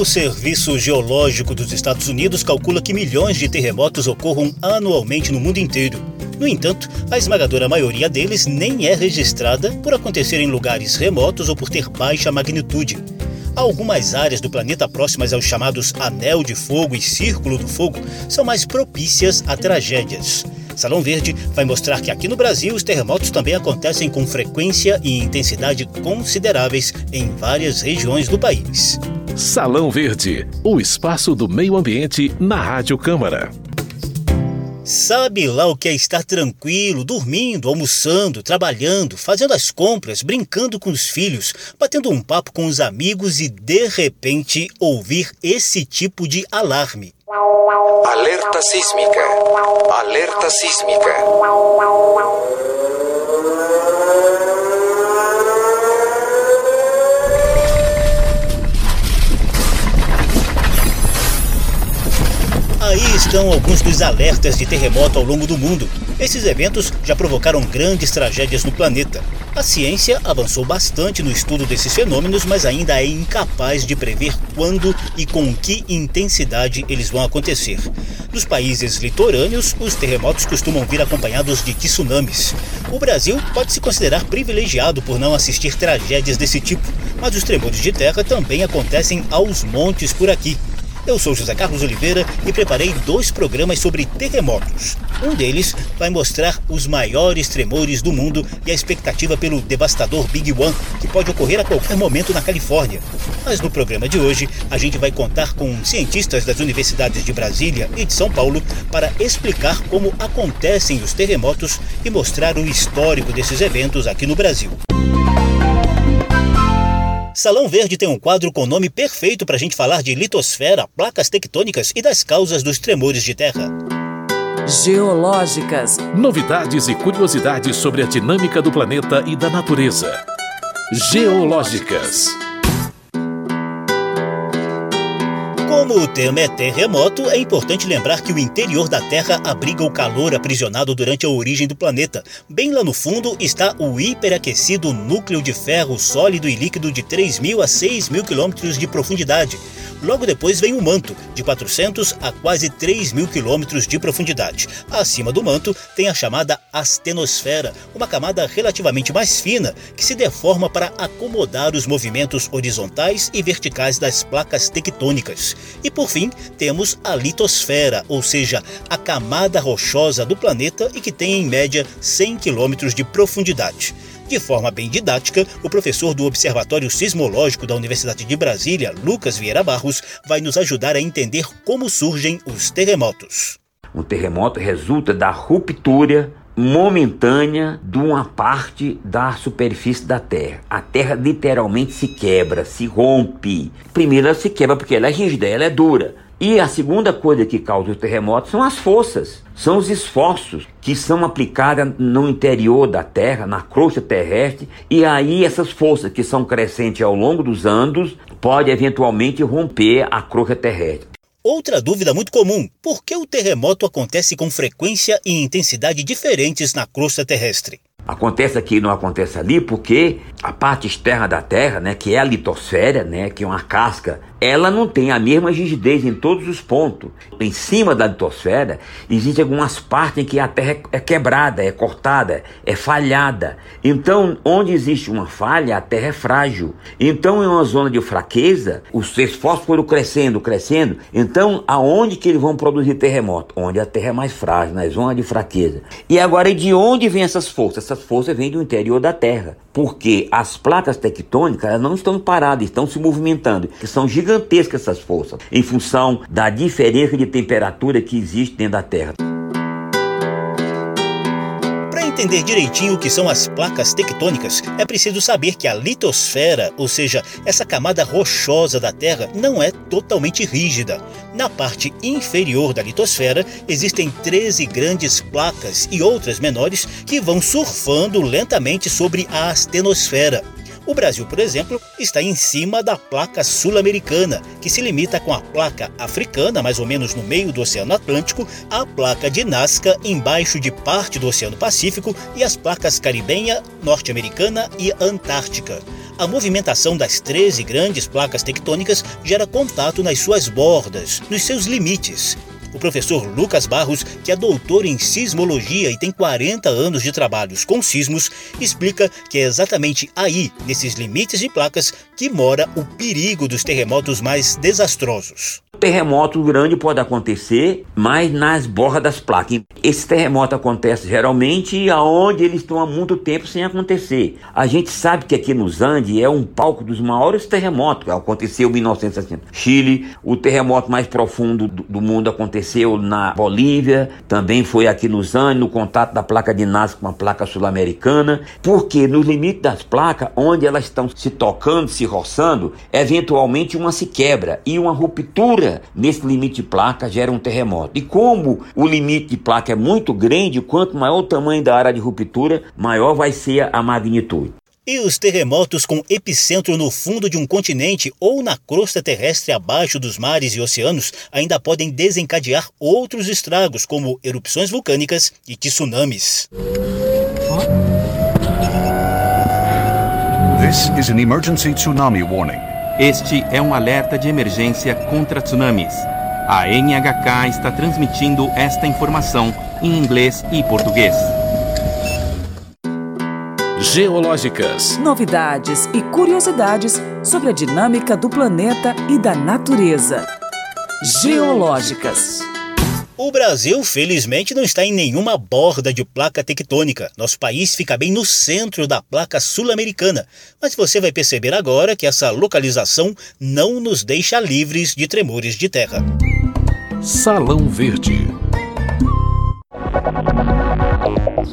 O Serviço Geológico dos Estados Unidos calcula que milhões de terremotos ocorram anualmente no mundo inteiro. No entanto, a esmagadora maioria deles nem é registrada por acontecer em lugares remotos ou por ter baixa magnitude. Algumas áreas do planeta próximas aos chamados Anel de Fogo e Círculo do Fogo são mais propícias a tragédias. Salão Verde vai mostrar que aqui no Brasil os terremotos também acontecem com frequência e intensidade consideráveis em várias regiões do país. Salão Verde, o espaço do meio ambiente na Rádio Câmara. Sabe lá o que é estar tranquilo, dormindo, almoçando, trabalhando, fazendo as compras, brincando com os filhos, batendo um papo com os amigos e de repente ouvir esse tipo de alarme. Alerta sísmica. Alerta sísmica. Aí estão alguns dos alertas de terremoto ao longo do mundo. Esses eventos já provocaram grandes tragédias no planeta. A ciência avançou bastante no estudo desses fenômenos, mas ainda é incapaz de prever quando e com que intensidade eles vão acontecer. Nos países litorâneos, os terremotos costumam vir acompanhados de tsunamis. O Brasil pode se considerar privilegiado por não assistir tragédias desse tipo, mas os tremores de terra também acontecem aos montes por aqui. Eu sou José Carlos Oliveira e preparei dois programas sobre terremotos. Um deles vai mostrar os maiores tremores do mundo e a expectativa pelo devastador Big One, que pode ocorrer a qualquer momento na Califórnia. Mas no programa de hoje, a gente vai contar com cientistas das universidades de Brasília e de São Paulo para explicar como acontecem os terremotos e mostrar o histórico desses eventos aqui no Brasil. Salão Verde tem um quadro com nome perfeito para a gente falar de litosfera, placas tectônicas e das causas dos tremores de terra. Geológicas. Novidades e curiosidades sobre a dinâmica do planeta e da natureza. Geológicas. Como o tema é terremoto, é importante lembrar que o interior da Terra abriga o calor aprisionado durante a origem do planeta. Bem lá no fundo está o hiperaquecido núcleo de ferro sólido e líquido de 3.000 a 6.000 quilômetros de profundidade. Logo depois vem o manto, de 400 a quase 3 mil quilômetros de profundidade. Acima do manto tem a chamada astenosfera, uma camada relativamente mais fina que se deforma para acomodar os movimentos horizontais e verticais das placas tectônicas. E por fim, temos a litosfera, ou seja, a camada rochosa do planeta e que tem em média 100 quilômetros de profundidade. De forma bem didática, o professor do Observatório Sismológico da Universidade de Brasília, Lucas Vieira Barros, vai nos ajudar a entender como surgem os terremotos. Um terremoto resulta da ruptura momentânea de uma parte da superfície da Terra. A Terra literalmente se quebra, se rompe. Primeiro ela se quebra porque ela é rígida, ela é dura. E a segunda coisa que causa o terremoto são as forças, são os esforços que são aplicados no interior da Terra, na crosta terrestre, e aí essas forças que são crescentes ao longo dos anos podem eventualmente romper a crosta terrestre. Outra dúvida muito comum: por que o terremoto acontece com frequência e intensidade diferentes na crosta terrestre? Acontece aqui e não acontece ali porque a parte externa da Terra, né, que é a litosfera, né, que é uma casca ela não tem a mesma rigidez em todos os pontos. Em cima da litosfera, existem algumas partes em que a Terra é quebrada, é cortada, é falhada. Então, onde existe uma falha, a Terra é frágil. Então, em uma zona de fraqueza, os esforços foram crescendo, crescendo. Então, aonde que eles vão produzir terremoto? Onde a Terra é mais frágil, na zona de fraqueza. E agora, de onde vêm essas forças? Essas forças vêm do interior da Terra. Porque as placas tectônicas não estão paradas, estão se movimentando, que são gigantes gigantescas essas forças, em função da diferença de temperatura que existe dentro da Terra. Entender direitinho o que são as placas tectônicas, é preciso saber que a litosfera, ou seja, essa camada rochosa da Terra, não é totalmente rígida. Na parte inferior da litosfera existem 13 grandes placas e outras menores que vão surfando lentamente sobre a astenosfera. O Brasil, por exemplo, está em cima da placa sul-americana, que se limita com a placa africana, mais ou menos no meio do Oceano Atlântico, a placa de Nazca embaixo de parte do Oceano Pacífico e as placas caribenha, norte-americana e antártica. A movimentação das 13 grandes placas tectônicas gera contato nas suas bordas, nos seus limites, o professor Lucas Barros, que é doutor em sismologia e tem 40 anos de trabalhos com sismos, explica que é exatamente aí, nesses limites de placas, que mora o perigo dos terremotos mais desastrosos terremoto grande pode acontecer, mas nas bordas das placas. Esse terremoto acontece geralmente aonde eles estão há muito tempo sem acontecer. A gente sabe que aqui nos Andes é um palco dos maiores terremotos. Aconteceu em 1960. Chile, o terremoto mais profundo do, do mundo aconteceu na Bolívia, também foi aqui nos Andes, no contato da placa de Nazca com a placa sul-americana, porque nos limites das placas, onde elas estão se tocando, se roçando, eventualmente uma se quebra e uma ruptura nesse limite de placa gera um terremoto. E como o limite de placa é muito grande, quanto maior o tamanho da área de ruptura, maior vai ser a magnitude. E os terremotos com epicentro no fundo de um continente ou na crosta terrestre abaixo dos mares e oceanos ainda podem desencadear outros estragos, como erupções vulcânicas e tsunamis. This is an emergency tsunami warning. Este é um alerta de emergência contra tsunamis. A NHK está transmitindo esta informação em inglês e português. Geológicas. Novidades e curiosidades sobre a dinâmica do planeta e da natureza. Geológicas. O Brasil, felizmente, não está em nenhuma borda de placa tectônica. Nosso país fica bem no centro da placa sul-americana. Mas você vai perceber agora que essa localização não nos deixa livres de tremores de terra. Salão Verde.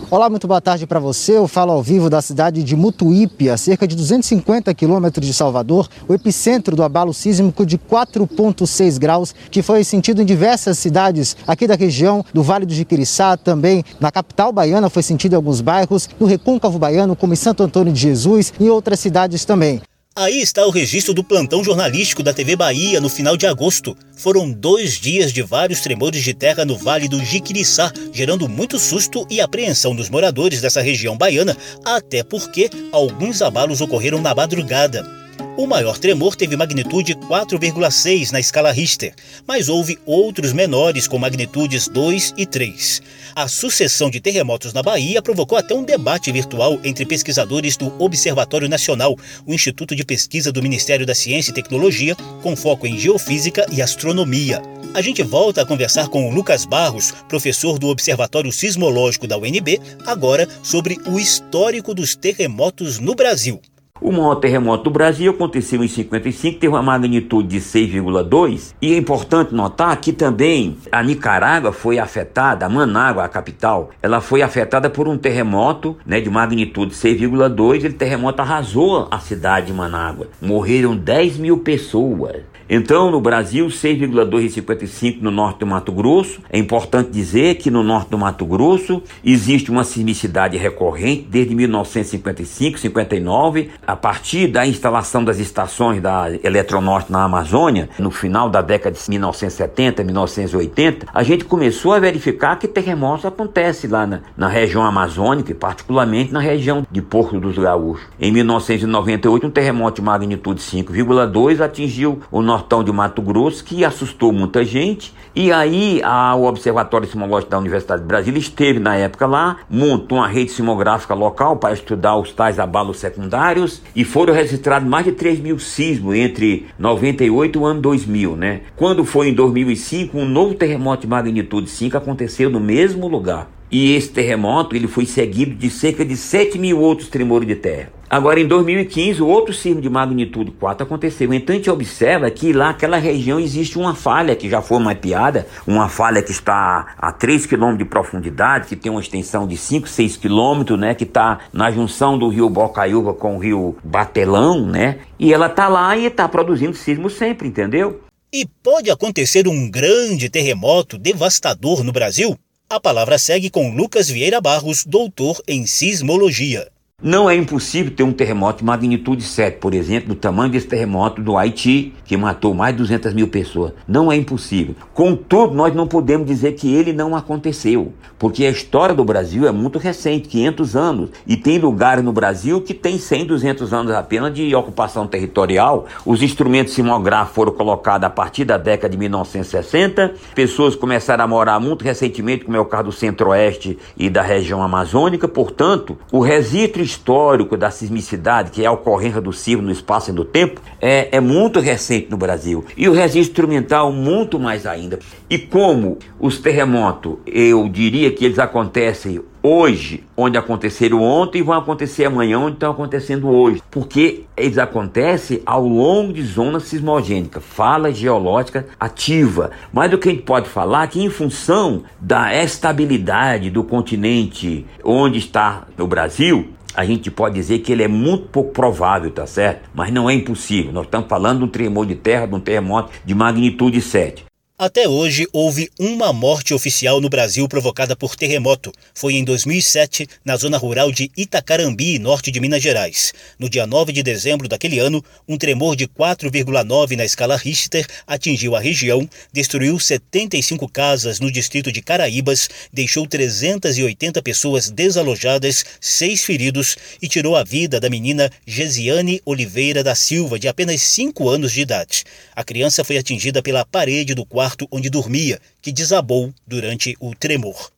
Olá, muito boa tarde para você. Eu falo ao vivo da cidade de Mutuípe, a cerca de 250 quilômetros de Salvador, o epicentro do abalo sísmico de 4,6 graus, que foi sentido em diversas cidades aqui da região do Vale do Jiquiriçá, também na capital baiana foi sentido em alguns bairros, no Recôncavo Baiano, como em Santo Antônio de Jesus e outras cidades também. Aí está o registro do plantão jornalístico da TV Bahia no final de agosto. Foram dois dias de vários tremores de terra no Vale do Jiquiriçá, gerando muito susto e apreensão dos moradores dessa região baiana, até porque alguns abalos ocorreram na madrugada. O maior tremor teve magnitude 4,6 na escala Richter, mas houve outros menores com magnitudes 2 e 3. A sucessão de terremotos na Bahia provocou até um debate virtual entre pesquisadores do Observatório Nacional, o Instituto de Pesquisa do Ministério da Ciência e Tecnologia, com foco em geofísica e astronomia. A gente volta a conversar com o Lucas Barros, professor do Observatório Sismológico da UNB, agora sobre o histórico dos terremotos no Brasil. O maior terremoto do Brasil aconteceu em 55, teve uma magnitude de 6,2 e é importante notar que também a Nicarágua foi afetada, a Manágua, a capital, ela foi afetada por um terremoto né, de magnitude 6,2. Ele terremoto arrasou a cidade de Manágua, morreram 10 mil pessoas. Então, no Brasil, 6,255 no norte do Mato Grosso. É importante dizer que no norte do Mato Grosso existe uma sismicidade recorrente desde 1955, 59, a partir da instalação das estações da Eletronorte na Amazônia, no final da década de 1970, 1980, a gente começou a verificar que terremotos acontecem lá na, na região amazônica, e particularmente na região de Porto dos Gaúchos. Em 1998, um terremoto de magnitude 5,2 atingiu o norte nortão de Mato Grosso, que assustou muita gente. E aí a, o Observatório Sismológico da Universidade de Brasília esteve na época lá, montou uma rede sismográfica local para estudar os tais abalos secundários e foram registrados mais de 3 mil sismos entre 98 e o ano 2000, né? Quando foi em 2005, um novo terremoto de magnitude 5 aconteceu no mesmo lugar. E esse terremoto ele foi seguido de cerca de 7 mil outros tremores de terra. Agora, em 2015, outro sismo de magnitude 4 aconteceu. Então, a gente observa que lá naquela região existe uma falha que já foi mapeada, uma falha que está a 3 km de profundidade, que tem uma extensão de 5, 6 km, né, que está na junção do rio Bocaiúva com o rio Batelão, né, e ela está lá e está produzindo sismo sempre, entendeu? E pode acontecer um grande terremoto devastador no Brasil? A palavra segue com Lucas Vieira Barros, doutor em sismologia. Não é impossível ter um terremoto de magnitude 7, por exemplo, do tamanho desse terremoto do Haiti, que matou mais de 200 mil pessoas. Não é impossível. Contudo, nós não podemos dizer que ele não aconteceu, porque a história do Brasil é muito recente 500 anos e tem lugares no Brasil que tem 100, 200 anos apenas de ocupação territorial. Os instrumentos simográficos foram colocados a partir da década de 1960. Pessoas começaram a morar muito recentemente, como é o caso do Centro-Oeste e da região amazônica. Portanto, o registro histórico da sismicidade, que é a ocorrência do sismo no espaço e no tempo, é, é muito recente no Brasil. E o registro instrumental muito mais ainda. E como os terremotos, eu diria que eles acontecem hoje, onde aconteceram ontem, e vão acontecer amanhã, onde estão acontecendo hoje. Porque eles acontecem ao longo de zonas sismogênicas, fala geológica ativa. Mas o que a gente pode falar é que, em função da estabilidade do continente onde está o Brasil, a gente pode dizer que ele é muito pouco provável, tá certo? Mas não é impossível. Nós estamos falando de um tremor de terra, de um terremoto de magnitude 7. Até hoje, houve uma morte oficial no Brasil provocada por terremoto. Foi em 2007, na zona rural de Itacarambi, norte de Minas Gerais. No dia 9 de dezembro daquele ano, um tremor de 4,9 na escala Richter atingiu a região, destruiu 75 casas no distrito de Caraíbas, deixou 380 pessoas desalojadas, seis feridos e tirou a vida da menina Gesiane Oliveira da Silva, de apenas 5 anos de idade. A criança foi atingida pela parede do quarto quarto onde dormia, que desabou durante o tremor.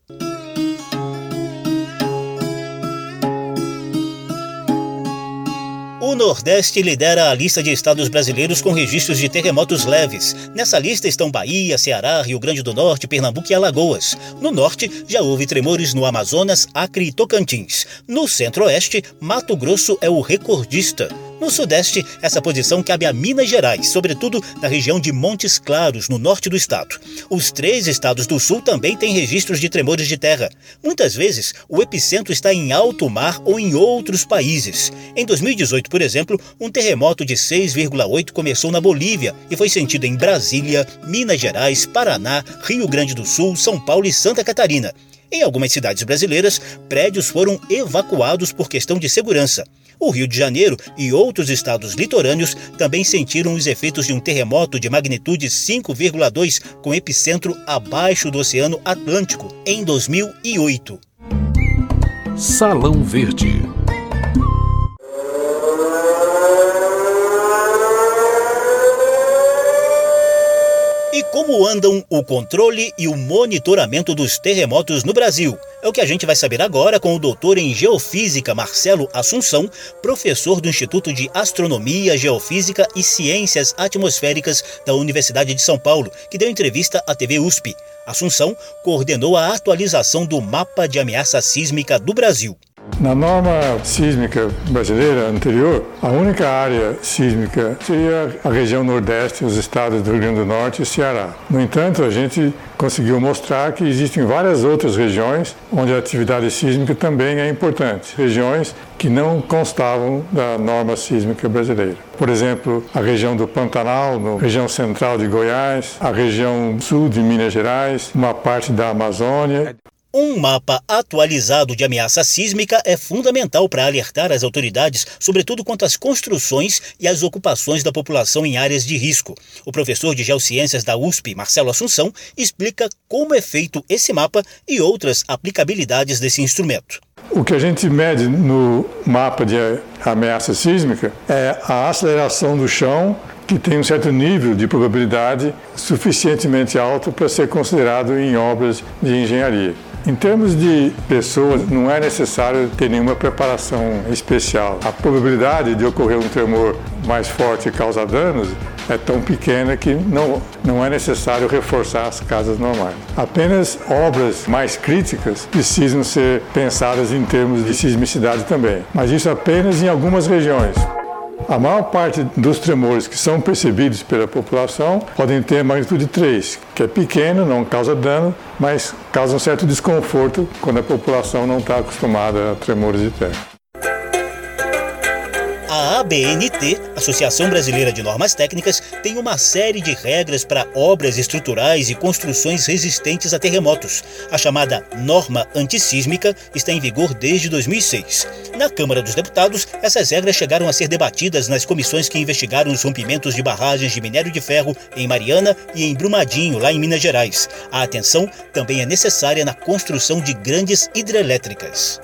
O Nordeste lidera a lista de estados brasileiros com registros de terremotos leves. Nessa lista estão Bahia, Ceará, Rio Grande do Norte, Pernambuco e Alagoas. No norte, já houve tremores no Amazonas, Acre e Tocantins. No centro-oeste, Mato Grosso é o recordista. No Sudeste, essa posição cabe a Minas Gerais, sobretudo na região de Montes Claros, no norte do estado. Os três estados do Sul também têm registros de tremores de terra. Muitas vezes, o epicentro está em alto mar ou em outros países. Em 2018, por exemplo, um terremoto de 6,8 começou na Bolívia e foi sentido em Brasília, Minas Gerais, Paraná, Rio Grande do Sul, São Paulo e Santa Catarina. Em algumas cidades brasileiras, prédios foram evacuados por questão de segurança. O Rio de Janeiro e outros estados litorâneos também sentiram os efeitos de um terremoto de magnitude 5,2 com epicentro abaixo do Oceano Atlântico em 2008. Salão Verde como andam o controle e o monitoramento dos terremotos no Brasil? É o que a gente vai saber agora com o doutor em Geofísica Marcelo Assunção, professor do Instituto de Astronomia, Geofísica e Ciências Atmosféricas da Universidade de São Paulo, que deu entrevista à TV USP. Assunção coordenou a atualização do mapa de ameaça sísmica do Brasil. Na norma sísmica brasileira anterior, a única área sísmica seria a região Nordeste, os estados do Rio Grande do Norte e Ceará. No entanto, a gente conseguiu mostrar que existem várias outras regiões onde a atividade sísmica também é importante, regiões que não constavam da norma sísmica brasileira. Por exemplo, a região do Pantanal, a região central de Goiás, a região sul de Minas Gerais, uma parte da Amazônia. Um mapa atualizado de ameaça sísmica é fundamental para alertar as autoridades, sobretudo quanto às construções e às ocupações da população em áreas de risco. O professor de Geociências da USP, Marcelo Assunção, explica como é feito esse mapa e outras aplicabilidades desse instrumento. O que a gente mede no mapa de ameaça sísmica é a aceleração do chão que tem um certo nível de probabilidade suficientemente alto para ser considerado em obras de engenharia. Em termos de pessoas, não é necessário ter nenhuma preparação especial. A probabilidade de ocorrer um tremor mais forte e causar danos é tão pequena que não, não é necessário reforçar as casas normais. Apenas obras mais críticas precisam ser pensadas em termos de sismicidade também, mas isso apenas em algumas regiões. A maior parte dos tremores que são percebidos pela população podem ter magnitude 3, que é pequeno, não causa dano, mas causa um certo desconforto quando a população não está acostumada a tremores de terra. A ABNT, Associação Brasileira de Normas Técnicas, tem uma série de regras para obras estruturais e construções resistentes a terremotos. A chamada norma antissísmica está em vigor desde 2006. Na Câmara dos Deputados, essas regras chegaram a ser debatidas nas comissões que investigaram os rompimentos de barragens de minério de ferro em Mariana e em Brumadinho, lá em Minas Gerais. A atenção também é necessária na construção de grandes hidrelétricas.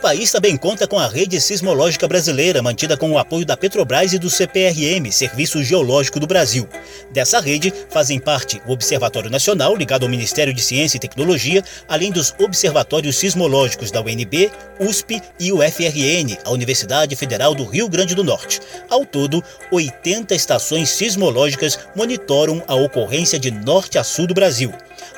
O país também conta com a rede sismológica brasileira, mantida com o apoio da Petrobras e do CPRM, Serviço Geológico do Brasil. Dessa rede fazem parte o Observatório Nacional, ligado ao Ministério de Ciência e Tecnologia, além dos observatórios sismológicos da UNB, USP e UFRN, a Universidade Federal do Rio Grande do Norte. Ao todo, 80 estações sismológicas monitoram a ocorrência de norte a sul do Brasil.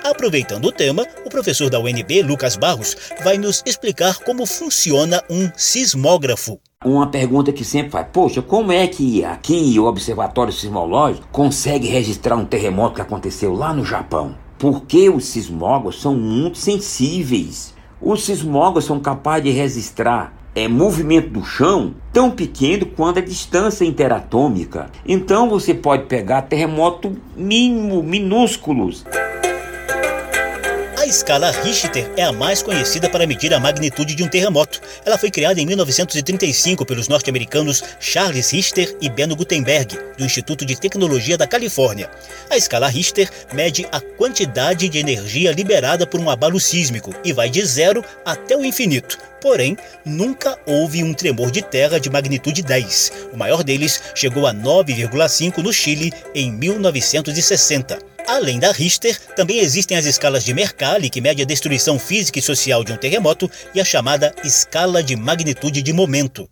Aproveitando o tema, o professor da UNB, Lucas Barros, vai nos explicar como funciona um sismógrafo. Uma pergunta que sempre faz: poxa, como é que aqui o Observatório Sismológico consegue registrar um terremoto que aconteceu lá no Japão? Porque os sismógrafos são muito sensíveis. Os sismógrafos são capazes de registrar é, movimento do chão tão pequeno quanto a distância interatômica. Então você pode pegar terremoto mínimo, minúsculos escala Richter é a mais conhecida para medir a magnitude de um terremoto. Ela foi criada em 1935 pelos norte-americanos Charles Richter e Benno Gutenberg, do Instituto de Tecnologia da Califórnia. A escala Richter mede a quantidade de energia liberada por um abalo sísmico e vai de zero até o infinito. Porém, nunca houve um tremor de terra de magnitude 10. O maior deles chegou a 9,5 no Chile em 1960. Além da Richter, também existem as escalas de Mercalli, que mede a destruição física e social de um terremoto, e a chamada escala de magnitude de momento.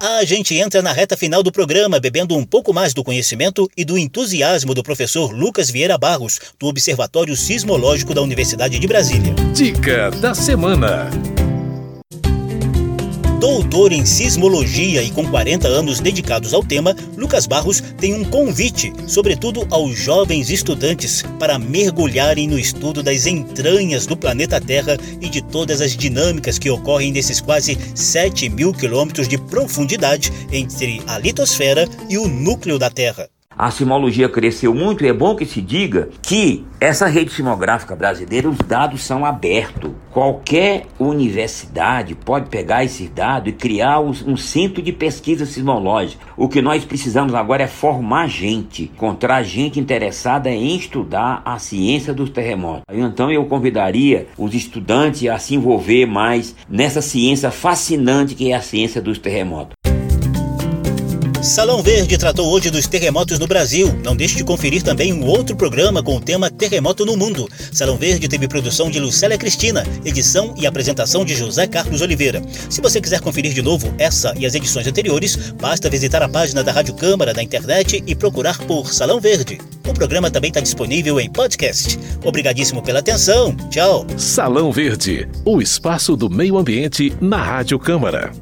A gente entra na reta final do programa bebendo um pouco mais do conhecimento e do entusiasmo do professor Lucas Vieira Barros, do Observatório Sismológico da Universidade de Brasília. Dica da semana. Doutor em sismologia e com 40 anos dedicados ao tema, Lucas Barros tem um convite, sobretudo aos jovens estudantes, para mergulharem no estudo das entranhas do planeta Terra e de todas as dinâmicas que ocorrem nesses quase 7 mil quilômetros de profundidade entre a litosfera e o núcleo da Terra. A sismologia cresceu muito e é bom que se diga que essa rede sismográfica brasileira, os dados são abertos. Qualquer universidade pode pegar esses dados e criar um centro de pesquisa sismológica. O que nós precisamos agora é formar gente, encontrar gente interessada em estudar a ciência dos terremotos. Então eu convidaria os estudantes a se envolver mais nessa ciência fascinante que é a ciência dos terremotos. Salão Verde tratou hoje dos terremotos no Brasil. Não deixe de conferir também um outro programa com o tema Terremoto no Mundo. Salão Verde teve produção de Lucélia Cristina, edição e apresentação de José Carlos Oliveira. Se você quiser conferir de novo essa e as edições anteriores, basta visitar a página da Rádio Câmara na internet e procurar por Salão Verde. O programa também está disponível em podcast. Obrigadíssimo pela atenção. Tchau. Salão Verde, o espaço do meio ambiente na Rádio Câmara.